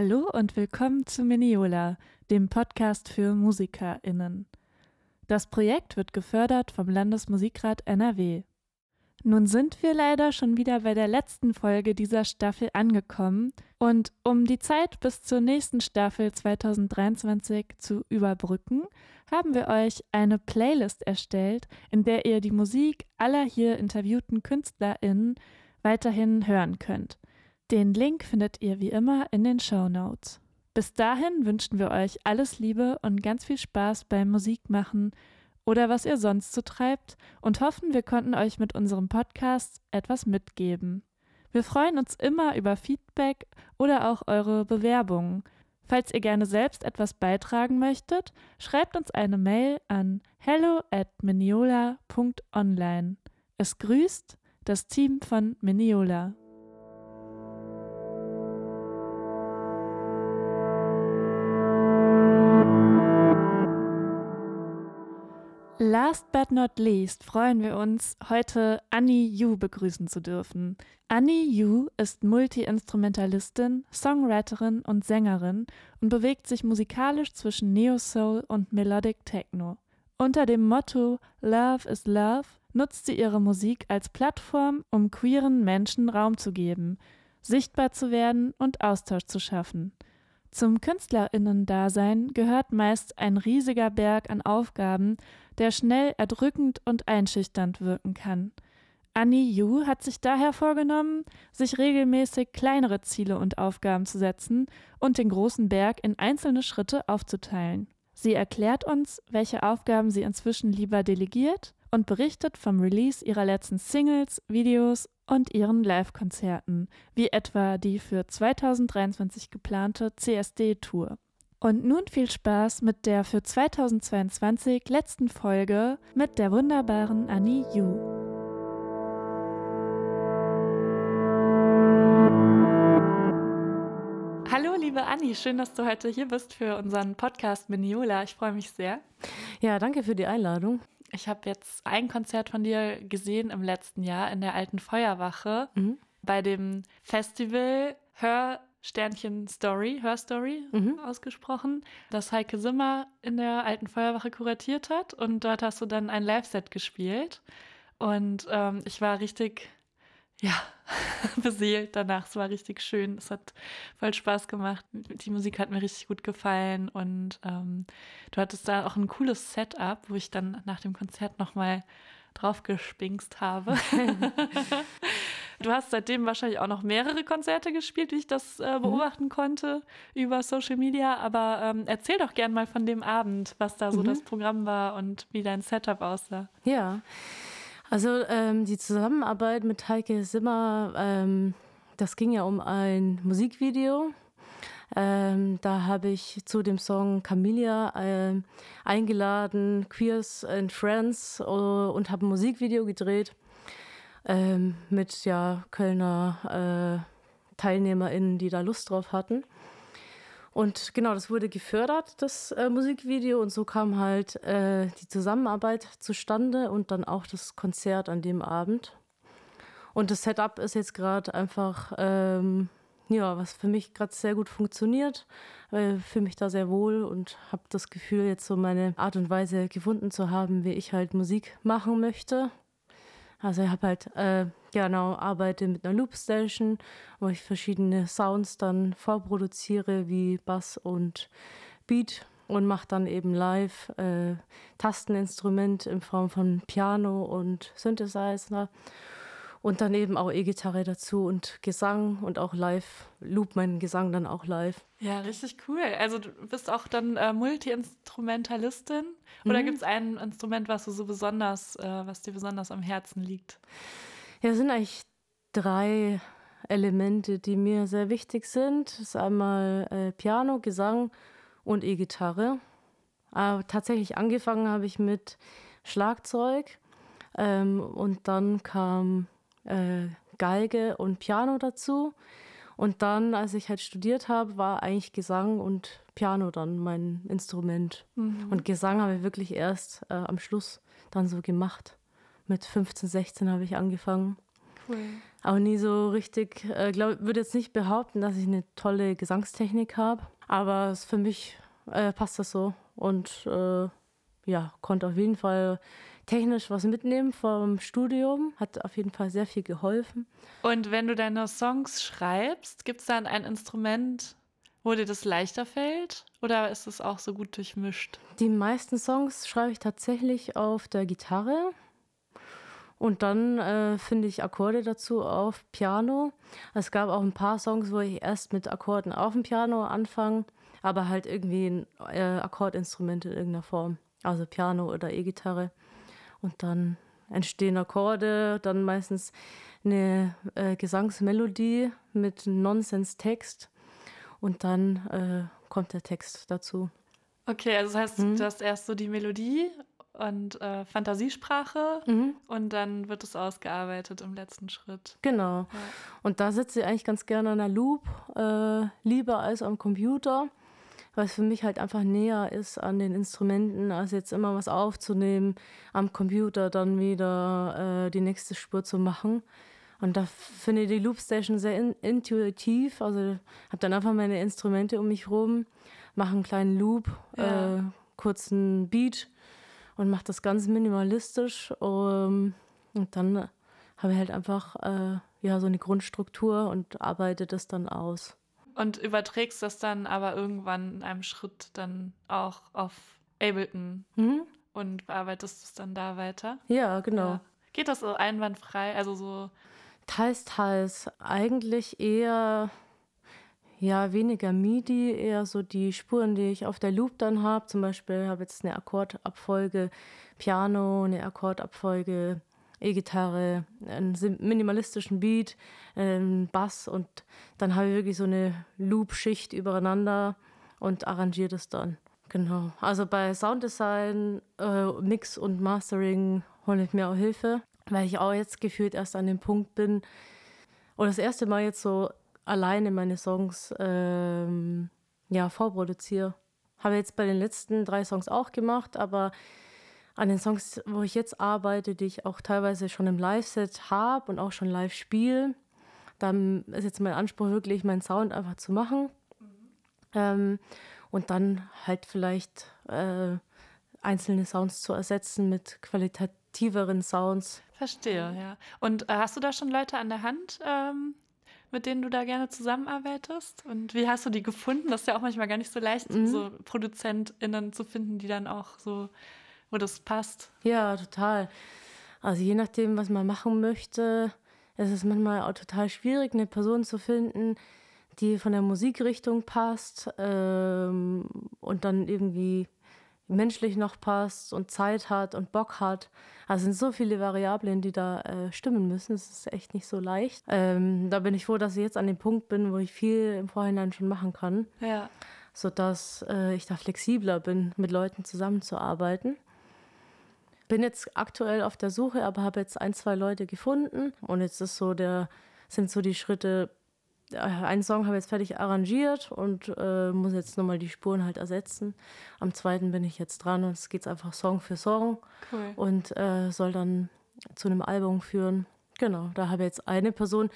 Hallo und willkommen zu Miniola, dem Podcast für MusikerInnen. Das Projekt wird gefördert vom Landesmusikrat NRW. Nun sind wir leider schon wieder bei der letzten Folge dieser Staffel angekommen und um die Zeit bis zur nächsten Staffel 2023 zu überbrücken, haben wir euch eine Playlist erstellt, in der ihr die Musik aller hier interviewten KünstlerInnen weiterhin hören könnt. Den Link findet ihr wie immer in den Show Notes. Bis dahin wünschen wir euch alles Liebe und ganz viel Spaß beim Musikmachen oder was ihr sonst so treibt und hoffen, wir konnten euch mit unserem Podcast etwas mitgeben. Wir freuen uns immer über Feedback oder auch eure Bewerbungen. Falls ihr gerne selbst etwas beitragen möchtet, schreibt uns eine Mail an hello at. Es grüßt das Team von Miniola. Last but not least freuen wir uns, heute Annie Yu begrüßen zu dürfen. Annie Yu ist Multi-Instrumentalistin, Songwriterin und Sängerin und bewegt sich musikalisch zwischen Neo-Soul und Melodic Techno. Unter dem Motto Love is Love nutzt sie ihre Musik als Plattform, um queeren Menschen Raum zu geben, sichtbar zu werden und Austausch zu schaffen. Zum Künstlerinnen-Dasein gehört meist ein riesiger Berg an Aufgaben, der schnell erdrückend und einschüchternd wirken kann. Annie Yu hat sich daher vorgenommen, sich regelmäßig kleinere Ziele und Aufgaben zu setzen und den großen Berg in einzelne Schritte aufzuteilen. Sie erklärt uns, welche Aufgaben sie inzwischen lieber delegiert und berichtet vom Release ihrer letzten Singles, Videos und ihren Live-Konzerten, wie etwa die für 2023 geplante CSD-Tour. Und nun viel Spaß mit der für 2022 letzten Folge mit der wunderbaren Annie Yu. Hallo, liebe Anni, schön, dass du heute hier bist für unseren Podcast Miniola. Ich freue mich sehr. Ja, danke für die Einladung. Ich habe jetzt ein Konzert von dir gesehen im letzten Jahr in der alten Feuerwache mhm. bei dem Festival Hör Sternchen Story, Hörstory mhm. ausgesprochen, das Heike Simmer in der alten Feuerwache kuratiert hat. Und dort hast du dann ein Live-Set gespielt. Und ähm, ich war richtig ja, beseelt danach. Es war richtig schön. Es hat voll Spaß gemacht. Die Musik hat mir richtig gut gefallen und ähm, du hattest da auch ein cooles Setup, wo ich dann nach dem Konzert nochmal drauf gespingst habe. du hast seitdem wahrscheinlich auch noch mehrere Konzerte gespielt, wie ich das äh, mhm. beobachten mhm. konnte über Social Media. Aber ähm, erzähl doch gern mal von dem Abend, was da so mhm. das Programm war und wie dein Setup aussah. Ja. Also ähm, die Zusammenarbeit mit Heike Simmer, ähm, das ging ja um ein Musikvideo. Ähm, da habe ich zu dem Song Camellia äh, eingeladen, Queers and Friends, uh, und habe ein Musikvideo gedreht ähm, mit ja, Kölner äh, TeilnehmerInnen, die da Lust drauf hatten. Und genau, das wurde gefördert, das äh, Musikvideo. Und so kam halt äh, die Zusammenarbeit zustande und dann auch das Konzert an dem Abend. Und das Setup ist jetzt gerade einfach, ähm, ja, was für mich gerade sehr gut funktioniert. Ich fühle mich da sehr wohl und habe das Gefühl, jetzt so meine Art und Weise gefunden zu haben, wie ich halt Musik machen möchte. Also ich habe halt äh, genau arbeite mit einer Loopstation, wo ich verschiedene Sounds dann vorproduziere wie Bass und Beat und mache dann eben live äh, Tasteninstrument in Form von Piano und Synthesizer und dann eben auch E-Gitarre dazu und Gesang und auch live, loop meinen Gesang dann auch live. Ja, richtig cool. Also du bist auch dann äh, Multi-Instrumentalistin oder mhm. gibt es ein Instrument, was du so besonders, äh, was dir besonders am Herzen liegt? Ja, es sind eigentlich drei Elemente, die mir sehr wichtig sind. Das ist einmal äh, Piano, Gesang und E-Gitarre. Aber tatsächlich angefangen habe ich mit Schlagzeug ähm, und dann kam äh, Geige und Piano dazu. Und dann, als ich halt studiert habe, war eigentlich Gesang und Piano dann mein Instrument. Mhm. Und Gesang habe ich wirklich erst äh, am Schluss dann so gemacht. Mit 15, 16 habe ich angefangen. Cool. Auch nie so richtig, äh, glaube würde jetzt nicht behaupten, dass ich eine tolle Gesangstechnik habe, aber für mich äh, passt das so und äh, ja, konnte auf jeden Fall technisch was mitnehmen vom Studium. Hat auf jeden Fall sehr viel geholfen. Und wenn du deine Songs schreibst, gibt es dann ein Instrument, wo dir das leichter fällt? Oder ist es auch so gut durchmischt? Die meisten Songs schreibe ich tatsächlich auf der Gitarre. Und dann äh, finde ich Akkorde dazu auf Piano. Es gab auch ein paar Songs, wo ich erst mit Akkorden auf dem Piano anfange, aber halt irgendwie ein äh, Akkordinstrument in irgendeiner Form. Also Piano oder E-Gitarre. Und dann entstehen Akkorde, dann meistens eine äh, Gesangsmelodie mit Nonsens-Text und dann äh, kommt der Text dazu. Okay, also das heißt, mhm. du hast erst so die Melodie und äh, Fantasiesprache mhm. und dann wird es ausgearbeitet im letzten Schritt. Genau. Ja. Und da sitze ich eigentlich ganz gerne an der Loop, äh, lieber als am Computer weil es für mich halt einfach näher ist an den Instrumenten, als jetzt immer was aufzunehmen, am Computer dann wieder äh, die nächste Spur zu machen. Und da finde ich die Loopstation sehr in intuitiv. Also habe dann einfach meine Instrumente um mich rum, mache einen kleinen Loop, ja. äh, kurzen Beat und mache das ganz minimalistisch. Um, und dann habe ich halt einfach äh, ja, so eine Grundstruktur und arbeite das dann aus. Und überträgst das dann aber irgendwann in einem Schritt dann auch auf Ableton mhm. und bearbeitest es dann da weiter? Ja, genau. Ja. Geht das so einwandfrei? Also so. Teils, teils. Eigentlich eher, ja, weniger MIDI, eher so die Spuren, die ich auf der Loop dann habe. Zum Beispiel habe ich jetzt eine Akkordabfolge Piano, eine Akkordabfolge E-Gitarre, einen minimalistischen Beat, einen Bass und dann habe ich wirklich so eine Loop-Schicht übereinander und arrangiere das dann. Genau. Also bei Sounddesign, äh, Mix und Mastering hole ich mir auch Hilfe, weil ich auch jetzt gefühlt erst an dem Punkt bin und das erste Mal jetzt so alleine meine Songs ähm, ja, vorproduziere. Habe jetzt bei den letzten drei Songs auch gemacht, aber an den Songs, wo ich jetzt arbeite, die ich auch teilweise schon im Live-Set habe und auch schon live spiele. Dann ist jetzt mein Anspruch wirklich, meinen Sound einfach zu machen. Mhm. Ähm, und dann halt vielleicht äh, einzelne Sounds zu ersetzen mit qualitativeren Sounds. Verstehe, ja. Und äh, hast du da schon Leute an der Hand, ähm, mit denen du da gerne zusammenarbeitest? Und wie hast du die gefunden? Das ist ja auch manchmal gar nicht so leicht, mhm. so ProduzentInnen zu finden, die dann auch so wo das passt. Ja, total. Also je nachdem, was man machen möchte, ist es manchmal auch total schwierig, eine Person zu finden, die von der Musikrichtung passt ähm, und dann irgendwie menschlich noch passt und Zeit hat und Bock hat. Also sind so viele Variablen, die da äh, stimmen müssen. Es ist echt nicht so leicht. Ähm, da bin ich froh, dass ich jetzt an dem Punkt bin, wo ich viel im Vorhinein schon machen kann. Ja. Sodass äh, ich da flexibler bin, mit Leuten zusammenzuarbeiten bin jetzt aktuell auf der Suche, aber habe jetzt ein, zwei Leute gefunden. Und jetzt ist so der, sind so die Schritte, äh, einen Song habe ich jetzt fertig arrangiert und äh, muss jetzt nochmal die Spuren halt ersetzen. Am zweiten bin ich jetzt dran und es geht einfach Song für Song cool. und äh, soll dann zu einem Album führen. Genau, da habe ich jetzt eine Person,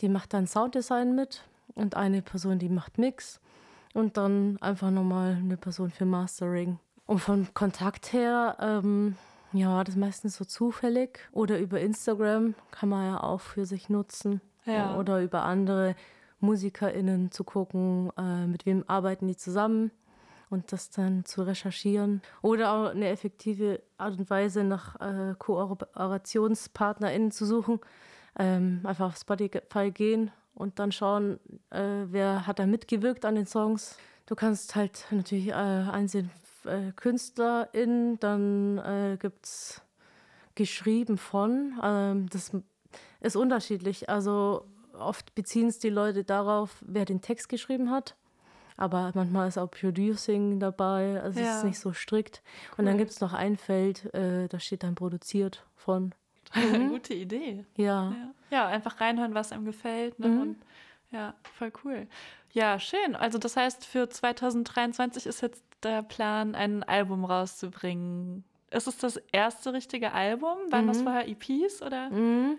die macht dann Sounddesign mit und eine Person, die macht Mix und dann einfach nochmal eine Person für Mastering. Und von Kontakt her ähm, ja, das ist meistens so zufällig. Oder über Instagram kann man ja auch für sich nutzen. Ja. Oder über andere MusikerInnen zu gucken, äh, mit wem arbeiten die zusammen und das dann zu recherchieren. Oder auch eine effektive Art und Weise nach äh, KooperationspartnerInnen zu suchen. Ähm, einfach auf Spotify gehen und dann schauen, äh, wer hat da mitgewirkt an den Songs. Du kannst halt natürlich äh, einsehen, äh, KünstlerInnen, dann äh, gibt es geschrieben von. Ähm, das ist unterschiedlich. Also oft beziehen es die Leute darauf, wer den Text geschrieben hat. Aber manchmal ist auch Producing dabei, also ja. es ist nicht so strikt. Cool. Und dann gibt es noch ein Feld, äh, da steht dann produziert von. Mhm. Gute Idee. Ja. ja. ja. einfach reinhören, was einem gefällt. Ne? Mhm. Und, ja, voll cool. Ja, schön. Also das heißt, für 2023 ist jetzt der Plan, ein Album rauszubringen. ist es das erste richtige Album? Waren mhm. das vorher EPs oder? Mhm.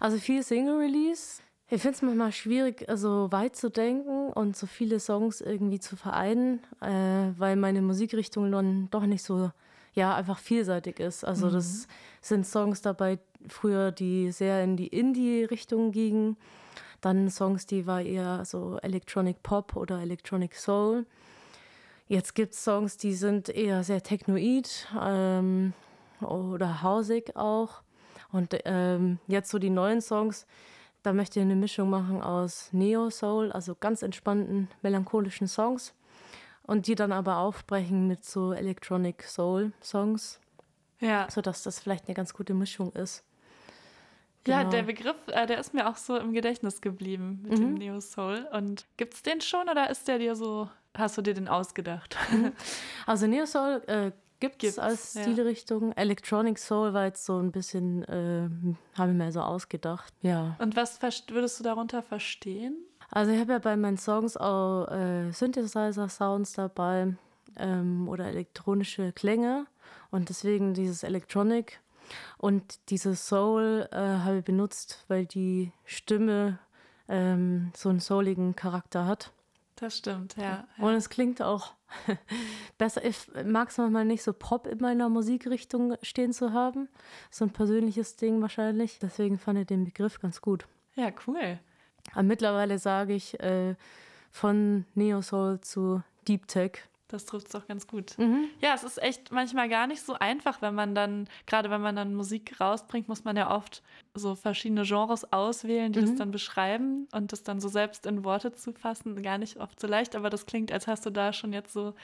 Also viel Single-Release. Ich finde es manchmal schwierig, so also weit zu denken und so viele Songs irgendwie zu vereinen, äh, weil meine Musikrichtung dann doch nicht so, ja, einfach vielseitig ist. Also mhm. das sind Songs dabei früher, die sehr in die Indie-Richtung gingen. Dann Songs, die war eher so Electronic Pop oder Electronic Soul. Jetzt gibt es Songs, die sind eher sehr technoid ähm, oder hausig auch. Und ähm, jetzt so die neuen Songs, da möchte ich eine Mischung machen aus Neo-Soul, also ganz entspannten, melancholischen Songs. Und die dann aber aufbrechen mit so Electronic Soul-Songs. Ja. Sodass das vielleicht eine ganz gute Mischung ist. Genau. Ja, der Begriff, äh, der ist mir auch so im Gedächtnis geblieben mit mhm. dem Neo Soul. Und gibt es den schon oder ist der dir so, hast du dir den ausgedacht? Mhm. Also Neo Soul äh, gibt es als Stilrichtung. Ja. Electronic Soul war jetzt so ein bisschen, äh, habe ich mir so ausgedacht. Ja. Und was würdest du darunter verstehen? Also ich habe ja bei meinen Songs auch äh, Synthesizer-Sounds dabei ähm, oder elektronische Klänge. Und deswegen dieses Electronic und diese Soul äh, habe ich benutzt, weil die Stimme ähm, so einen souligen Charakter hat. Das stimmt, ja. Und es klingt auch besser. Ich mag es manchmal nicht so Pop in meiner Musikrichtung stehen zu haben. So ein persönliches Ding wahrscheinlich. Deswegen fand ich den Begriff ganz gut. Ja, cool. Aber mittlerweile sage ich äh, von Neo Soul zu Deep Tech. Das trifft es doch ganz gut. Mhm. Ja, es ist echt manchmal gar nicht so einfach, wenn man dann, gerade wenn man dann Musik rausbringt, muss man ja oft so verschiedene Genres auswählen, die mhm. das dann beschreiben und das dann so selbst in Worte zu fassen. Gar nicht oft so leicht, aber das klingt, als hast du da schon jetzt so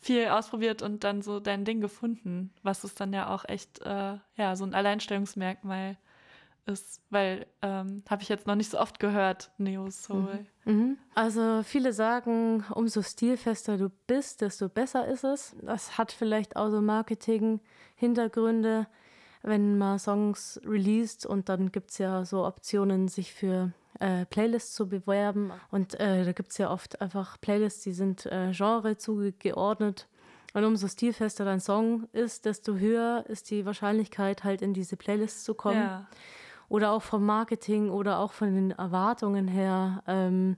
viel ausprobiert und dann so dein Ding gefunden, was ist dann ja auch echt, äh, ja, so ein Alleinstellungsmerkmal ist, weil ähm, habe ich jetzt noch nicht so oft gehört, Neo Soul. Mhm. Mhm. Also viele sagen, umso stilfester du bist, desto besser ist es. Das hat vielleicht auch so Marketing-Hintergründe, wenn man Songs released und dann gibt es ja so Optionen, sich für äh, Playlists zu bewerben. Und äh, da gibt es ja oft einfach Playlists, die sind äh, Genre zugeordnet. Und umso stilfester dein Song ist, desto höher ist die Wahrscheinlichkeit, halt in diese Playlists zu kommen. Ja oder auch vom Marketing oder auch von den Erwartungen her, ähm,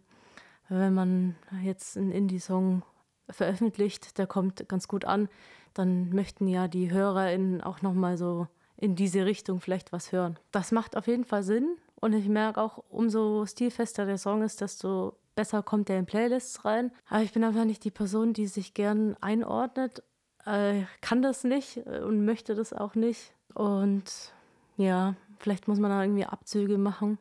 wenn man jetzt einen Indie-Song veröffentlicht, der kommt ganz gut an, dann möchten ja die HörerInnen auch nochmal so in diese Richtung vielleicht was hören. Das macht auf jeden Fall Sinn und ich merke auch, umso stilfester der Song ist, desto besser kommt der in Playlists rein. Aber ich bin einfach nicht die Person, die sich gern einordnet, äh, kann das nicht und möchte das auch nicht. Und ja, Vielleicht muss man da irgendwie Abzüge machen.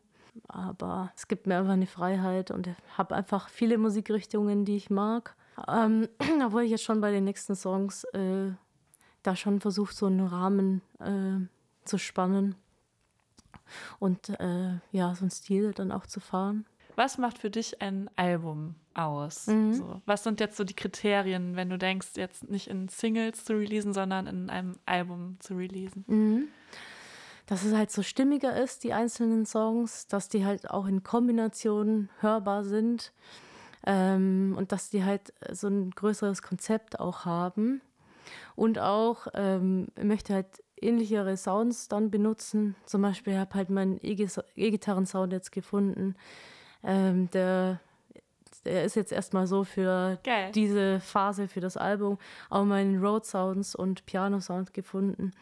Aber es gibt mir einfach eine Freiheit und ich habe einfach viele Musikrichtungen, die ich mag. Ähm, obwohl ich jetzt schon bei den nächsten Songs äh, da schon versuche, so einen Rahmen äh, zu spannen und äh, ja, so einen Stil dann auch zu fahren. Was macht für dich ein Album aus? Mhm. So, was sind jetzt so die Kriterien, wenn du denkst, jetzt nicht in Singles zu releasen, sondern in einem Album zu releasen? Mhm dass es halt so stimmiger ist, die einzelnen Songs, dass die halt auch in Kombination hörbar sind ähm, und dass die halt so ein größeres Konzept auch haben. Und auch ähm, möchte halt ähnlichere Sounds dann benutzen. Zum Beispiel habe halt meinen E-Gitarren-Sound jetzt gefunden, ähm, der der ist jetzt erstmal so für Geil. diese Phase, für das Album, auch meinen Road Sounds und Piano Sound gefunden.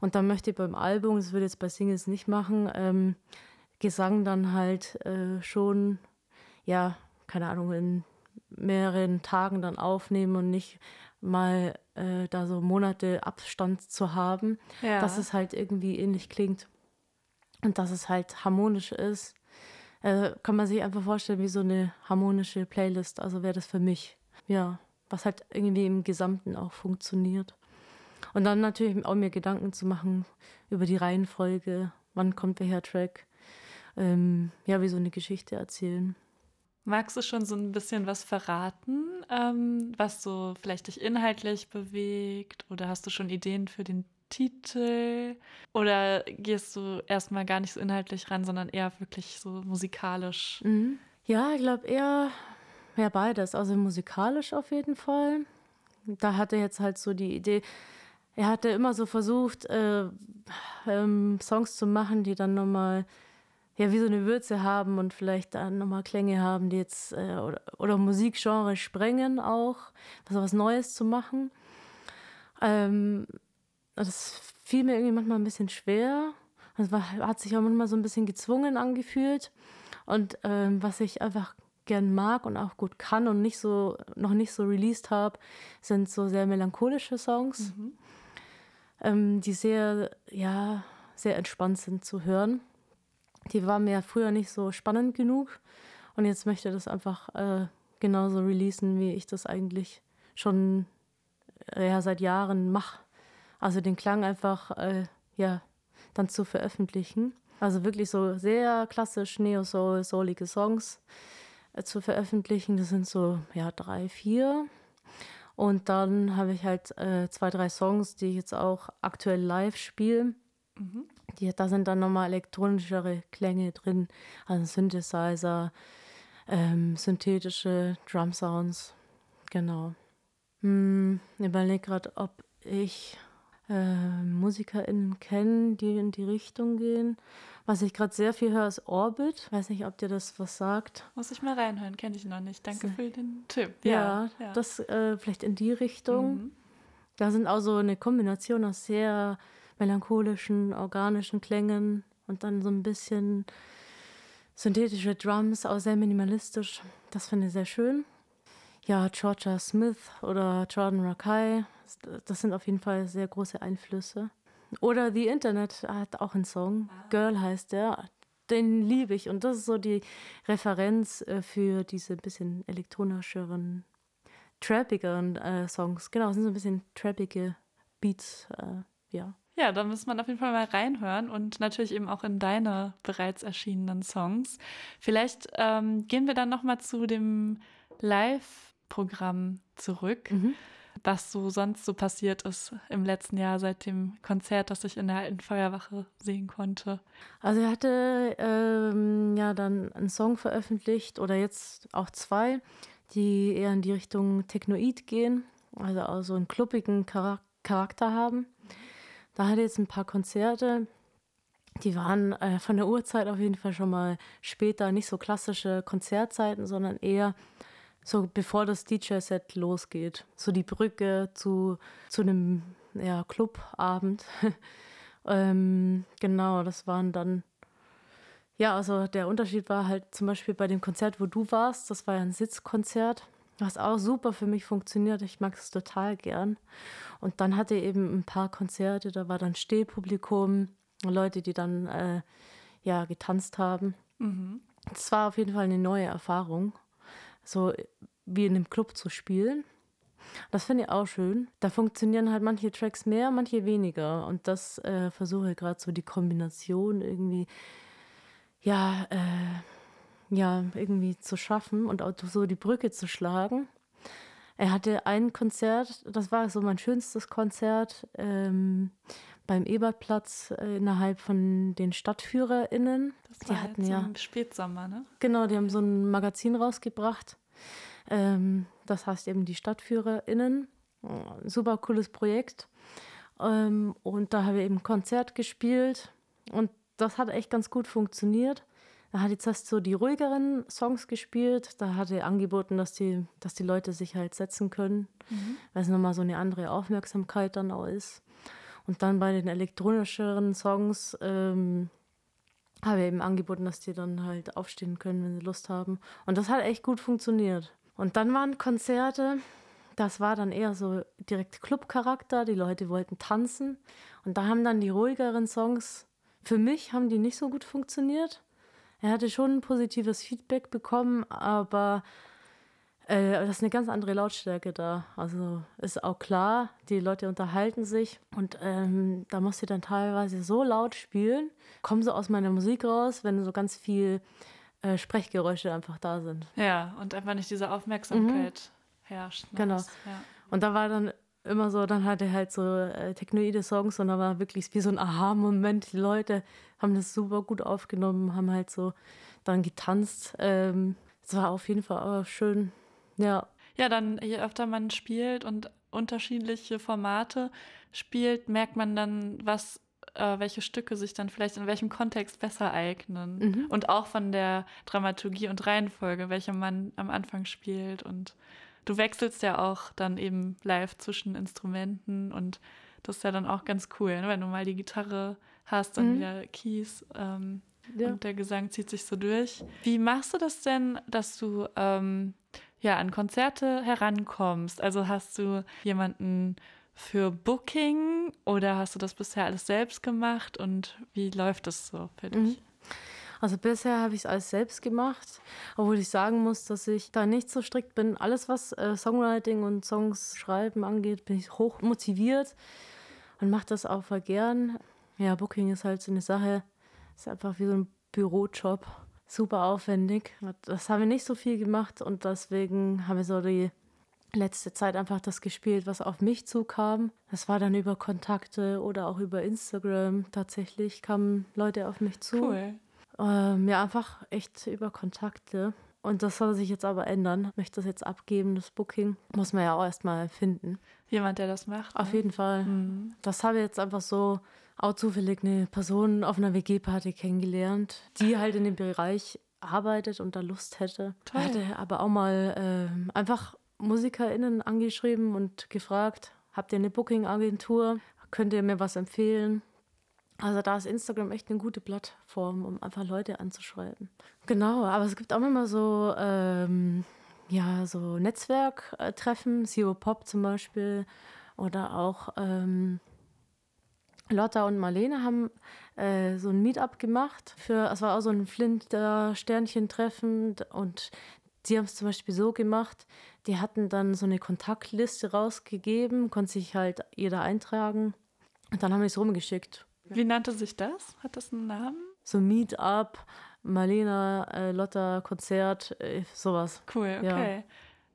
Und dann möchte ich beim Album, das würde ich jetzt bei Singles nicht machen, ähm, Gesang dann halt äh, schon, ja, keine Ahnung, in mehreren Tagen dann aufnehmen und nicht mal äh, da so Monate Abstand zu haben, ja. dass es halt irgendwie ähnlich klingt und dass es halt harmonisch ist äh, kann man sich einfach vorstellen wie so eine harmonische Playlist. Also wäre das für mich, ja, was halt irgendwie im Gesamten auch funktioniert. Und dann natürlich auch mir Gedanken zu machen über die Reihenfolge, wann kommt welcher Track, ähm, ja, wie so eine Geschichte erzählen. Magst du schon so ein bisschen was verraten, ähm, was so vielleicht dich inhaltlich bewegt? Oder hast du schon Ideen für den Titel? Oder gehst du erstmal gar nicht so inhaltlich ran, sondern eher wirklich so musikalisch? Mhm. Ja, ich glaube eher, ja, beides. Also musikalisch auf jeden Fall. Da hatte jetzt halt so die Idee, er hatte immer so versucht, äh, ähm, Songs zu machen, die dann nochmal ja, wie so eine Würze haben und vielleicht dann nochmal Klänge haben, die jetzt äh, oder, oder Musikgenre sprengen auch, also was Neues zu machen. Ähm, das fiel mir irgendwie manchmal ein bisschen schwer. Es war, hat sich auch manchmal so ein bisschen gezwungen angefühlt. Und ähm, was ich einfach gern mag und auch gut kann und nicht so, noch nicht so released habe, sind so sehr melancholische Songs, mhm. ähm, die sehr, ja, sehr entspannt sind zu hören. Die waren mir früher nicht so spannend genug und jetzt möchte ich das einfach äh, genauso releasen, wie ich das eigentlich schon äh, ja, seit Jahren mache. Also den Klang einfach äh, ja, dann zu veröffentlichen. Also wirklich so sehr klassisch Neo-Soul, soulige Songs äh, zu veröffentlichen. Das sind so ja, drei, vier. Und dann habe ich halt äh, zwei, drei Songs, die ich jetzt auch aktuell live spiele. Mhm. Die, da sind dann nochmal elektronischere Klänge drin, also Synthesizer, ähm, synthetische Drum Sounds. Genau. Hm, überlege gerade, ob ich äh, MusikerInnen kenne, die in die Richtung gehen. Was ich gerade sehr viel höre, ist Orbit. Weiß nicht, ob dir das was sagt. Muss ich mal reinhören, kenne ich noch nicht. Danke für den Tipp. Ja, ja, ja. das äh, vielleicht in die Richtung. Mhm. Da sind auch so eine Kombination aus sehr melancholischen, organischen Klängen und dann so ein bisschen synthetische Drums, auch sehr minimalistisch. Das finde ich sehr schön. Ja, Georgia Smith oder Jordan Rakai, das sind auf jeden Fall sehr große Einflüsse. Oder The Internet hat auch einen Song, ah. Girl heißt der. Den liebe ich und das ist so die Referenz äh, für diese bisschen elektronischeren, trappigeren äh, Songs. Genau, das sind so ein bisschen trappige Beats, äh, ja. Ja, da muss man auf jeden Fall mal reinhören und natürlich eben auch in deine bereits erschienenen Songs. Vielleicht ähm, gehen wir dann nochmal zu dem Live-Programm zurück. Mhm was so sonst so passiert ist im letzten Jahr seit dem Konzert, das ich in der alten Feuerwache sehen konnte. Also er hatte ähm, ja dann einen Song veröffentlicht oder jetzt auch zwei, die eher in die Richtung Technoid gehen, also auch so einen kluppigen Charakter haben. Da hatte jetzt ein paar Konzerte, die waren äh, von der Uhrzeit auf jeden Fall schon mal später, nicht so klassische Konzertzeiten, sondern eher so bevor das DJ-Set losgeht. So die Brücke zu, zu einem ja, Clubabend. ähm, genau, das waren dann. Ja, also der Unterschied war halt zum Beispiel bei dem Konzert, wo du warst, das war ja ein Sitzkonzert, was auch super für mich funktioniert. Ich mag es total gern. Und dann hatte eben ein paar Konzerte, da war dann Stehpublikum, Leute, die dann äh, ja getanzt haben. Mhm. Das war auf jeden Fall eine neue Erfahrung so wie in einem Club zu spielen. Das finde ich auch schön. Da funktionieren halt manche Tracks mehr, manche weniger. Und das äh, versuche ich gerade so die Kombination irgendwie, ja, äh, ja, irgendwie zu schaffen und auch so die Brücke zu schlagen. Er hatte ein Konzert, das war so mein schönstes Konzert ähm, beim Ebertplatz äh, innerhalb von den StadtführerInnen. Das war die hatten ja im Spätsommer, ne? Genau, die haben so ein Magazin rausgebracht. Ähm, das heißt eben die StadtführerInnen. Super cooles Projekt. Ähm, und da habe ich eben ein Konzert gespielt und das hat echt ganz gut funktioniert. Da hat jetzt erst so die ruhigeren Songs gespielt. Da hat er angeboten, dass die, dass die Leute sich halt setzen können, mhm. weil es nochmal so eine andere Aufmerksamkeit dann auch ist. Und dann bei den elektronischeren Songs ähm, habe ich eben angeboten, dass die dann halt aufstehen können, wenn sie Lust haben. Und das hat echt gut funktioniert. Und dann waren Konzerte, das war dann eher so direkt Clubcharakter. Die Leute wollten tanzen. Und da haben dann die ruhigeren Songs, für mich haben die nicht so gut funktioniert. Er hatte schon ein positives Feedback bekommen, aber äh, das ist eine ganz andere Lautstärke da. Also ist auch klar, die Leute unterhalten sich und ähm, da musst du dann teilweise so laut spielen, kommen so aus meiner Musik raus, wenn so ganz viel äh, Sprechgeräusche einfach da sind. Ja, und einfach nicht diese Aufmerksamkeit mhm. herrscht. Genau. Ja. Und da war dann immer so, dann hatte er halt so äh, technoide Songs und da war wirklich wie so ein Aha-Moment. Die Leute haben das super gut aufgenommen, haben halt so dann getanzt. Ähm, es war auf jeden Fall auch schön. Ja. Ja, dann je öfter man spielt und unterschiedliche Formate spielt, merkt man dann, was äh, welche Stücke sich dann vielleicht in welchem Kontext besser eignen. Mhm. Und auch von der Dramaturgie und Reihenfolge, welche man am Anfang spielt. Und du wechselst ja auch dann eben live zwischen Instrumenten und das ist ja dann auch ganz cool, ne? wenn du mal die Gitarre hast, dann mhm. wieder Keys ähm, ja. und der Gesang zieht sich so durch. Wie machst du das denn, dass du ähm, ja an Konzerte herankommst? Also hast du jemanden für Booking oder hast du das bisher alles selbst gemacht und wie läuft das so für dich? Mhm. Also bisher habe ich es alles selbst gemacht, obwohl ich sagen muss, dass ich da nicht so strikt bin. Alles, was äh, Songwriting und Songs schreiben angeht, bin ich hoch motiviert und mache das auch voll gern. Ja, Booking ist halt so eine Sache, ist einfach wie so ein Bürojob, super aufwendig. Das haben wir nicht so viel gemacht und deswegen haben wir so die letzte Zeit einfach das gespielt, was auf mich zukam. Das war dann über Kontakte oder auch über Instagram. Tatsächlich kamen Leute auf mich zu. Cool. Ähm, ja, einfach echt über Kontakte. Und das soll sich jetzt aber ändern. Ich möchte das jetzt abgeben, das Booking. Muss man ja auch erstmal finden. Jemand, der das macht. Auf ne? jeden Fall. Mhm. Das habe ich jetzt einfach so auch zufällig eine Person auf einer WG-Party kennengelernt, die halt in dem Bereich arbeitet und da Lust hätte. Toll. Hatte aber auch mal äh, einfach MusikerInnen angeschrieben und gefragt, habt ihr eine Booking-Agentur? Könnt ihr mir was empfehlen? Also da ist Instagram echt eine gute Plattform, um einfach Leute anzuschreiben. Genau, aber es gibt auch immer so, ähm, ja, so Netzwerktreffen, CO Pop zum Beispiel oder auch ähm, Lotta und Marlene haben äh, so ein Meetup gemacht. Für, es war auch so ein Flinter-Sternchen-Treffen und die haben es zum Beispiel so gemacht, die hatten dann so eine Kontaktliste rausgegeben, konnte sich halt jeder eintragen und dann haben wir es rumgeschickt. Wie nannte sich das? Hat das einen Namen? So Meetup, Marlena, äh, Lotta, Konzert, äh, sowas. Cool, okay.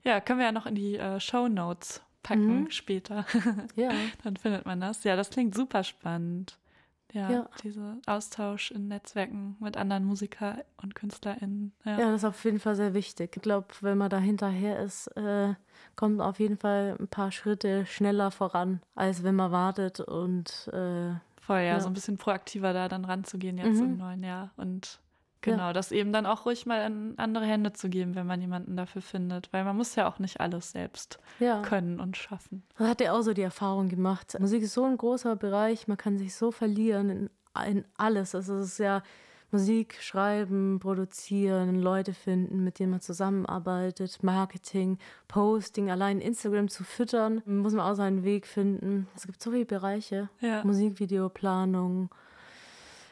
Ja. ja. können wir ja noch in die äh, Show Notes packen mhm. später. ja. Dann findet man das. Ja, das klingt super spannend. Ja, ja, dieser Austausch in Netzwerken mit anderen Musiker und KünstlerInnen. Ja. ja, das ist auf jeden Fall sehr wichtig. Ich glaube, wenn man da hinterher ist, äh, kommt auf jeden Fall ein paar Schritte schneller voran, als wenn man wartet und äh, Voll, ja, ja, so ein bisschen proaktiver da dann ranzugehen jetzt mhm. im neuen Jahr und Genau, ja. das eben dann auch ruhig mal in andere Hände zu geben, wenn man jemanden dafür findet. Weil man muss ja auch nicht alles selbst ja. können und schaffen. Man hat ja auch so die Erfahrung gemacht. Musik ist so ein großer Bereich, man kann sich so verlieren in, in alles. Also es ist ja Musik schreiben, produzieren, Leute finden, mit denen man zusammenarbeitet, Marketing, Posting, allein Instagram zu füttern, muss man auch seinen Weg finden. Es gibt so viele Bereiche. Ja. Musikvideoplanung,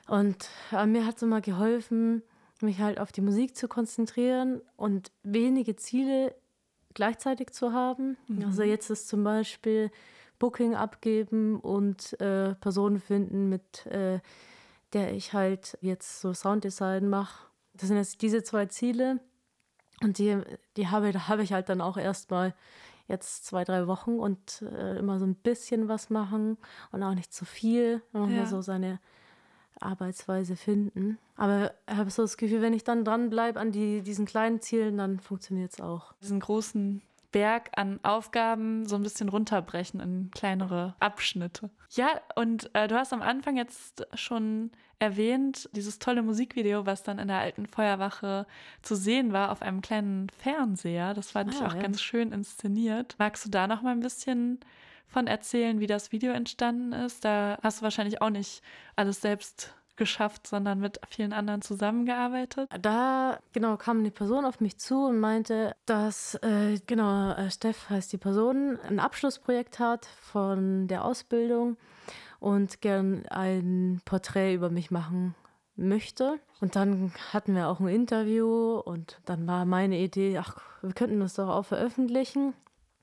und äh, mir hat es immer geholfen, mich halt auf die Musik zu konzentrieren und wenige Ziele gleichzeitig zu haben. Mhm. Also jetzt ist zum Beispiel Booking abgeben und äh, Personen finden, mit äh, der ich halt jetzt so Sounddesign mache. Das sind jetzt diese zwei Ziele. Und die, die habe, da habe ich halt dann auch erstmal jetzt zwei, drei Wochen und äh, immer so ein bisschen was machen und auch nicht zu viel. Ja. so seine Arbeitsweise finden. Aber ich habe so das Gefühl, wenn ich dann dranbleibe an die, diesen kleinen Zielen, dann funktioniert es auch. Diesen großen Berg an Aufgaben so ein bisschen runterbrechen in kleinere Abschnitte. Ja, und äh, du hast am Anfang jetzt schon erwähnt, dieses tolle Musikvideo, was dann in der alten Feuerwache zu sehen war auf einem kleinen Fernseher. Das fand ah, ich auch ja. ganz schön inszeniert. Magst du da noch mal ein bisschen von erzählen, wie das Video entstanden ist. Da hast du wahrscheinlich auch nicht alles selbst geschafft, sondern mit vielen anderen zusammengearbeitet. Da genau kam eine Person auf mich zu und meinte, dass äh, genau äh, Steff heißt die Person ein Abschlussprojekt hat von der Ausbildung und gern ein Porträt über mich machen möchte. Und dann hatten wir auch ein Interview und dann war meine Idee, ach, wir könnten das doch auch veröffentlichen.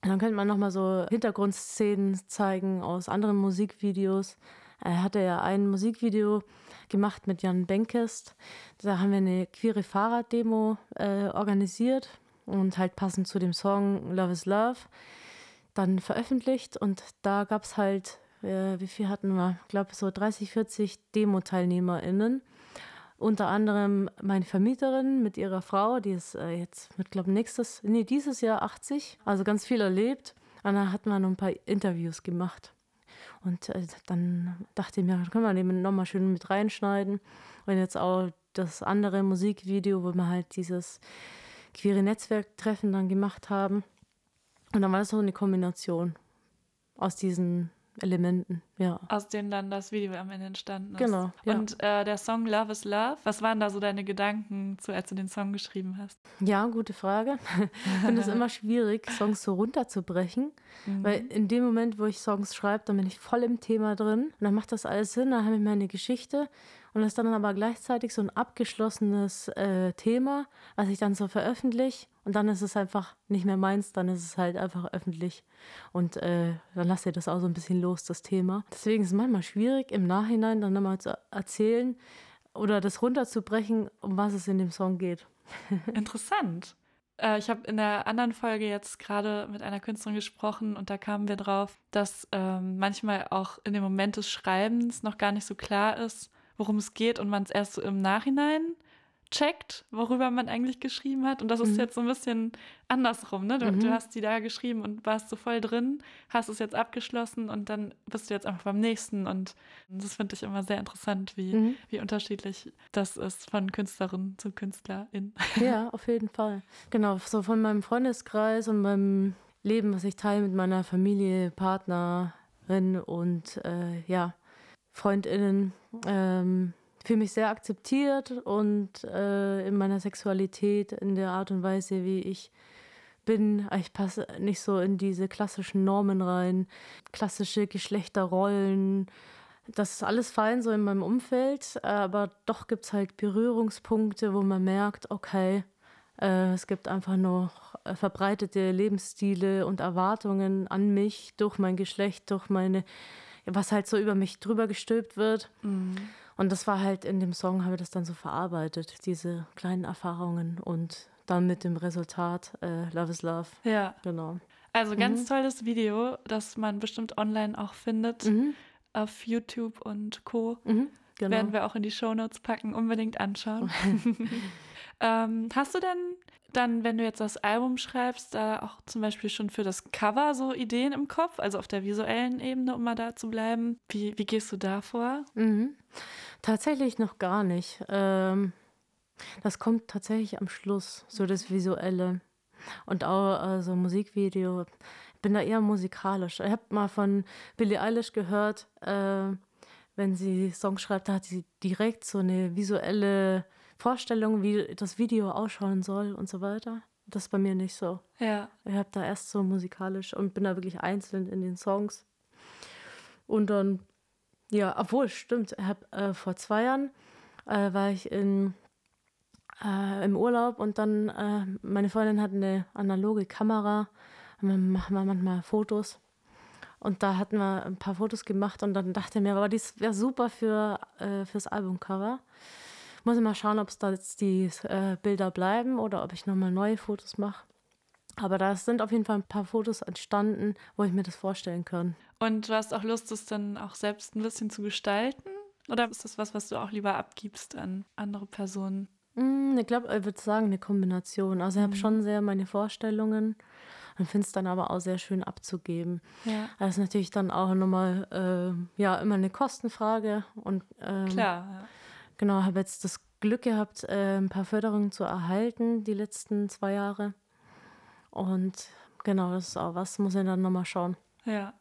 Dann könnte man nochmal so Hintergrundszenen zeigen aus anderen Musikvideos. Er hatte ja ein Musikvideo gemacht mit Jan Benkest. Da haben wir eine queere Fahrraddemo äh, organisiert und halt passend zu dem Song Love is Love dann veröffentlicht. Und da gab es halt, äh, wie viel hatten wir? Ich glaube, so 30, 40 Demo-TeilnehmerInnen unter anderem meine Vermieterin mit ihrer Frau, die ist äh, jetzt mit, glaube nächstes, nee, dieses Jahr 80, also ganz viel erlebt. Und dann hat man ein paar Interviews gemacht. Und äh, dann dachte ich mir, können wir den nochmal schön mit reinschneiden. Und jetzt auch das andere Musikvideo, wo wir halt dieses queere Netzwerktreffen dann gemacht haben. Und dann war das so eine Kombination aus diesen Elementen, ja. Aus denen dann das Video am Ende entstanden ist. Genau. Ja. Und äh, der Song Love is Love, was waren da so deine Gedanken, zu, als du den Song geschrieben hast? Ja, gute Frage. Ich finde es immer schwierig, Songs so runterzubrechen, mhm. weil in dem Moment, wo ich Songs schreibe, dann bin ich voll im Thema drin und dann macht das alles Sinn, dann habe ich meine Geschichte und das ist dann aber gleichzeitig so ein abgeschlossenes äh, Thema, was ich dann so veröffentliche. Und dann ist es einfach nicht mehr meins, dann ist es halt einfach öffentlich. Und äh, dann lasst ihr das auch so ein bisschen los, das Thema. Deswegen ist es manchmal schwierig, im Nachhinein dann nochmal zu erzählen oder das runterzubrechen, um was es in dem Song geht. Interessant. Äh, ich habe in der anderen Folge jetzt gerade mit einer Künstlerin gesprochen und da kamen wir drauf, dass ähm, manchmal auch in dem Moment des Schreibens noch gar nicht so klar ist, worum es geht und man es erst so im Nachhinein checkt, worüber man eigentlich geschrieben hat. Und das ist mhm. jetzt so ein bisschen andersrum. Ne? Du, mhm. du, hast die da geschrieben und warst so voll drin, hast es jetzt abgeschlossen und dann bist du jetzt einfach beim nächsten. Und das finde ich immer sehr interessant, wie, mhm. wie unterschiedlich das ist von Künstlerin zu Künstlerin. Ja, auf jeden Fall. Genau, so von meinem Freundeskreis und meinem Leben, was ich teile mit meiner Familie, Partnerin und äh, ja, FreundInnen. Ähm, fühle mich sehr akzeptiert und äh, in meiner Sexualität, in der Art und Weise, wie ich bin. Ich passe nicht so in diese klassischen Normen rein, klassische Geschlechterrollen. Das ist alles fein so in meinem Umfeld, aber doch gibt es halt Berührungspunkte, wo man merkt, okay, äh, es gibt einfach noch äh, verbreitete Lebensstile und Erwartungen an mich durch mein Geschlecht, durch meine was halt so über mich drüber gestülpt wird. Mhm. Und das war halt in dem Song, habe ich das dann so verarbeitet, diese kleinen Erfahrungen und dann mit dem Resultat äh, Love is Love. Ja. Genau. Also ganz mhm. tolles Video, das man bestimmt online auch findet. Mhm. Auf YouTube und Co. Mhm, genau. Werden wir auch in die Shownotes packen, unbedingt anschauen. ähm, hast du denn dann, wenn du jetzt das Album schreibst, da auch zum Beispiel schon für das Cover so Ideen im Kopf, also auf der visuellen Ebene, um mal da zu bleiben? Wie, wie gehst du da vor? Mhm. Tatsächlich noch gar nicht. Ähm, das kommt tatsächlich am Schluss, so das Visuelle. Und auch also Musikvideo. Ich bin da eher musikalisch. Ich habe mal von Billie Eilish gehört, äh, wenn sie Songs schreibt, da hat sie direkt so eine visuelle Vorstellung, wie das Video ausschauen soll und so weiter. Das ist bei mir nicht so. Ja. Ich habe da erst so musikalisch und bin da wirklich einzeln in den Songs. Und dann, ja, obwohl, stimmt, habe äh, vor zwei Jahren äh, war ich in, äh, im Urlaub und dann, äh, meine Freundin hat eine analoge Kamera. Dann machen wir manchmal Fotos. Und da hatten wir ein paar Fotos gemacht und dann dachte ich mir, aber das wäre super für äh, fürs Albumcover. Muss ich mal schauen, ob es da jetzt die äh, Bilder bleiben oder ob ich nochmal neue Fotos mache. Aber da sind auf jeden Fall ein paar Fotos entstanden, wo ich mir das vorstellen kann. Und du hast auch Lust, das dann auch selbst ein bisschen zu gestalten? Oder ist das was, was du auch lieber abgibst an andere Personen? Mm, ich glaube, ich würde sagen, eine Kombination. Also ich habe mhm. schon sehr meine Vorstellungen und finde es dann aber auch sehr schön abzugeben. Ja. Das ist natürlich dann auch nochmal äh, ja, immer eine Kostenfrage. Und, ähm, Klar, ja. Genau, habe jetzt das Glück gehabt, äh, ein paar Förderungen zu erhalten die letzten zwei Jahre. Und genau, das ist auch was, muss ich dann nochmal schauen, ja.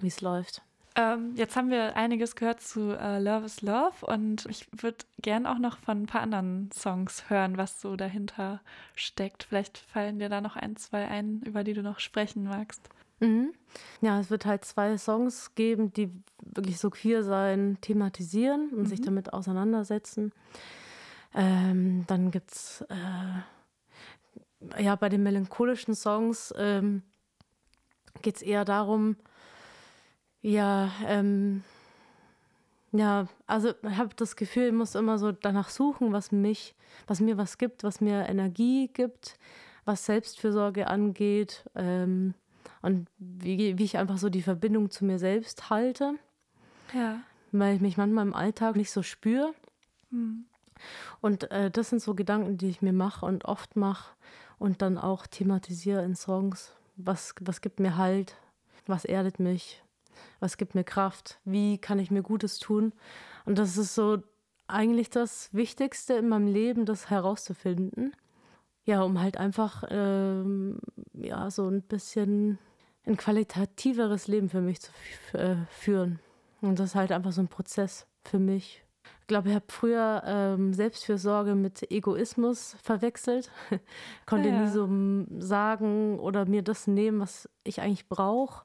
wie es läuft. Ähm, jetzt haben wir einiges gehört zu äh, Love is Love und ich würde gern auch noch von ein paar anderen Songs hören, was so dahinter steckt. Vielleicht fallen dir da noch ein, zwei ein, über die du noch sprechen magst. Mhm. Ja, es wird halt zwei Songs geben, die wirklich so queer sein, thematisieren und mhm. sich damit auseinandersetzen. Ähm, dann gibt es äh, ja bei den melancholischen Songs ähm, geht es eher darum, ja, ähm, ja, also ich habe das Gefühl, ich muss immer so danach suchen, was mich, was mir was gibt, was mir Energie gibt, was Selbstfürsorge angeht. Ähm, und wie, wie ich einfach so die Verbindung zu mir selbst halte. Ja. Weil ich mich manchmal im Alltag nicht so spüre. Mhm. Und äh, das sind so Gedanken, die ich mir mache und oft mache und dann auch thematisiere in Songs, was, was gibt mir Halt, was erdet mich, was gibt mir Kraft, wie kann ich mir Gutes tun. Und das ist so eigentlich das Wichtigste in meinem Leben, das herauszufinden. Ja, um halt einfach ähm, ja, so ein bisschen ein qualitativeres Leben für mich zu äh, führen. Und das ist halt einfach so ein Prozess für mich. Ich glaube, ich habe früher ähm, Selbstfürsorge mit Egoismus verwechselt. Konnte ja. nie so sagen oder mir das nehmen, was ich eigentlich brauche.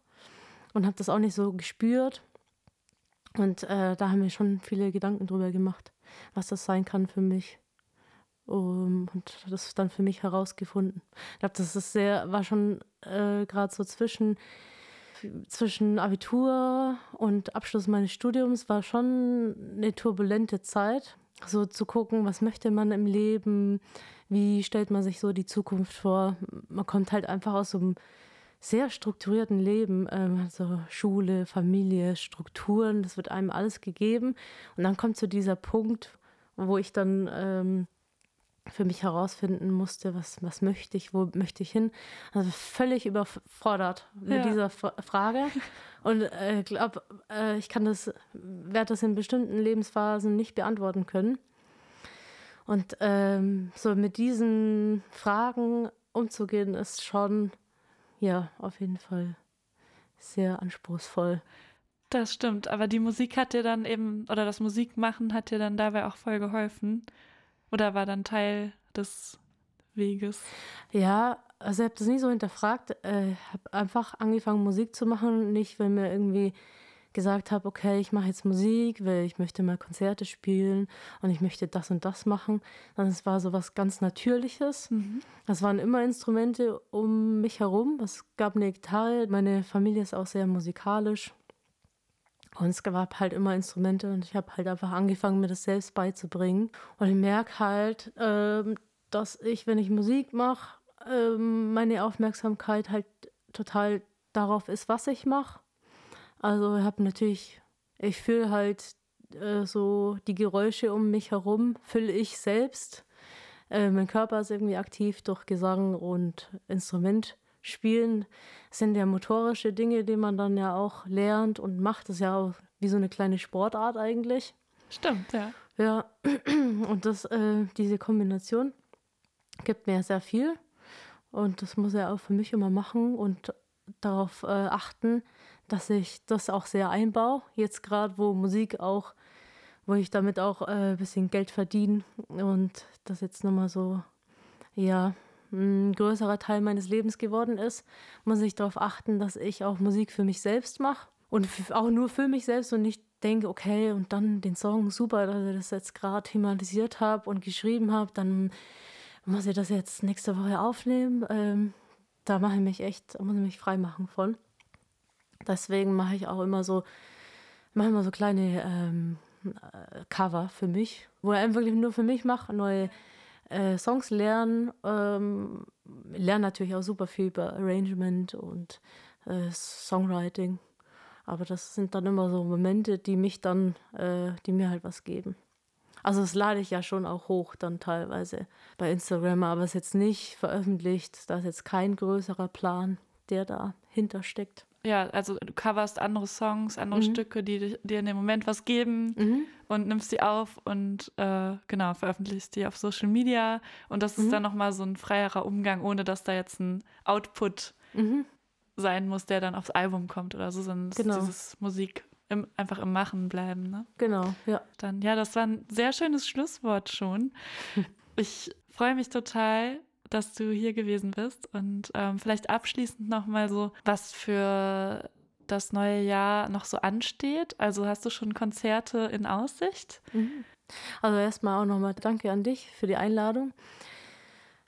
Und habe das auch nicht so gespürt. Und äh, da haben wir schon viele Gedanken drüber gemacht, was das sein kann für mich. Um, und das dann für mich herausgefunden. Ich glaube, das ist sehr, war schon äh, gerade so zwischen, zwischen Abitur und Abschluss meines Studiums war schon eine turbulente Zeit. So zu gucken, was möchte man im Leben, wie stellt man sich so die Zukunft vor. Man kommt halt einfach aus so einem sehr strukturierten Leben, ähm, also Schule, Familie, Strukturen, das wird einem alles gegeben. Und dann kommt zu dieser Punkt, wo ich dann ähm, für mich herausfinden musste, was, was möchte ich, wo möchte ich hin. Also völlig überfordert mit ja. dieser Frage. Und ich äh, glaube, äh, ich kann das, werde das in bestimmten Lebensphasen nicht beantworten können. Und ähm, so mit diesen Fragen umzugehen, ist schon ja, auf jeden Fall sehr anspruchsvoll. Das stimmt, aber die Musik hat dir dann eben, oder das Musikmachen hat dir dann dabei auch voll geholfen. Oder war dann Teil des Weges? Ja, also ich habe das nie so hinterfragt. Ich äh, habe einfach angefangen, Musik zu machen, nicht weil mir irgendwie gesagt habe, okay, ich mache jetzt Musik, weil ich möchte mal Konzerte spielen und ich möchte das und das machen. Sondern es war so was ganz Natürliches. Mhm. Es waren immer Instrumente um mich herum. Es gab eine Gitarre. Meine Familie ist auch sehr musikalisch. Und es gab halt immer Instrumente und ich habe halt einfach angefangen, mir das selbst beizubringen. Und ich merke halt, ähm, dass ich, wenn ich Musik mache, ähm, meine Aufmerksamkeit halt total darauf ist, was ich mache also ich habe natürlich, ich fühle halt äh, so die Geräusche um mich herum, fülle ich selbst. Äh, mein Körper ist irgendwie aktiv durch Gesang und Instrument spielen. Sind ja motorische Dinge, die man dann ja auch lernt und macht. Das ist ja auch wie so eine kleine Sportart eigentlich. Stimmt, ja. Ja, und das, äh, diese Kombination gibt mir sehr viel. Und das muss er auch für mich immer machen und darauf äh, achten, dass ich das auch sehr einbaue. Jetzt gerade, wo Musik auch, wo ich damit auch äh, ein bisschen Geld verdiene und das jetzt nochmal so, ja, ein größerer Teil meines Lebens geworden ist, muss ich darauf achten, dass ich auch Musik für mich selbst mache und auch nur für mich selbst und nicht denke, okay, und dann den Song super, dass ich das jetzt gerade thematisiert habe und geschrieben habe, dann muss ich das jetzt nächste Woche aufnehmen. Ähm, da mache ich mich echt, muss ich mich frei machen von. Deswegen mache ich auch immer so, mache immer so kleine ähm, äh, Cover für mich, wo ich einfach wirklich nur für mich mache, neue äh, Songs lernen. Ähm, lerne natürlich auch super viel über Arrangement und äh, Songwriting. Aber das sind dann immer so Momente, die mich dann, äh, die mir halt was geben. Also das lade ich ja schon auch hoch dann teilweise bei Instagram, aber es ist jetzt nicht veröffentlicht. Da ist jetzt kein größerer Plan, der dahinter steckt ja, also du coverst andere Songs, andere mhm. Stücke, die dir in dem Moment was geben mhm. und nimmst die auf und äh, genau, veröffentlichst die auf Social Media. Und das ist mhm. dann nochmal so ein freierer Umgang, ohne dass da jetzt ein Output mhm. sein muss, der dann aufs Album kommt oder so, sondern genau. dieses Musik im, einfach im Machen bleiben. Ne? Genau, ja. Dann, ja, das war ein sehr schönes Schlusswort schon. Ich freue mich total, dass du hier gewesen bist und ähm, vielleicht abschließend nochmal so, was für das neue Jahr noch so ansteht. Also hast du schon Konzerte in Aussicht? Mhm. Also erstmal auch nochmal danke an dich für die Einladung.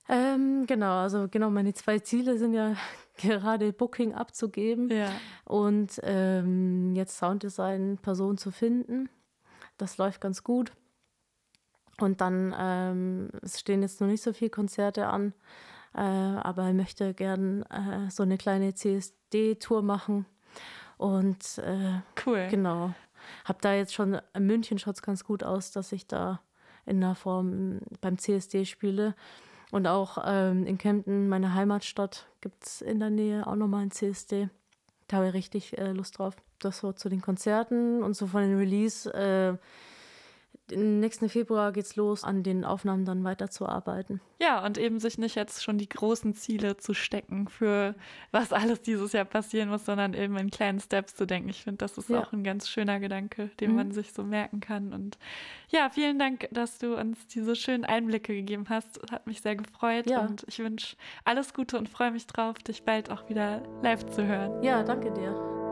Ähm, genau, also genau, meine zwei Ziele sind ja gerade Booking abzugeben ja. und ähm, jetzt Sounddesign-Person zu finden. Das läuft ganz gut. Und dann ähm, es stehen jetzt noch nicht so viele Konzerte an, äh, aber ich möchte gern äh, so eine kleine CSD-Tour machen. Und äh, cool. Genau. Hab da jetzt schon, in München schaut es ganz gut aus, dass ich da in der Form beim CSD spiele. Und auch ähm, in Kempten, meine Heimatstadt, gibt es in der Nähe auch nochmal ein CSD. Da habe ich richtig äh, Lust drauf. Das so zu den Konzerten und so von den Release. Im nächsten Februar geht's los, an den Aufnahmen dann weiterzuarbeiten. Ja, und eben sich nicht jetzt schon die großen Ziele zu stecken, für was alles dieses Jahr passieren muss, sondern eben in kleinen Steps zu denken. Ich finde, das ist ja. auch ein ganz schöner Gedanke, den mhm. man sich so merken kann. Und ja, vielen Dank, dass du uns diese schönen Einblicke gegeben hast. Hat mich sehr gefreut ja. und ich wünsche alles Gute und freue mich drauf, dich bald auch wieder live zu hören. Ja, danke dir.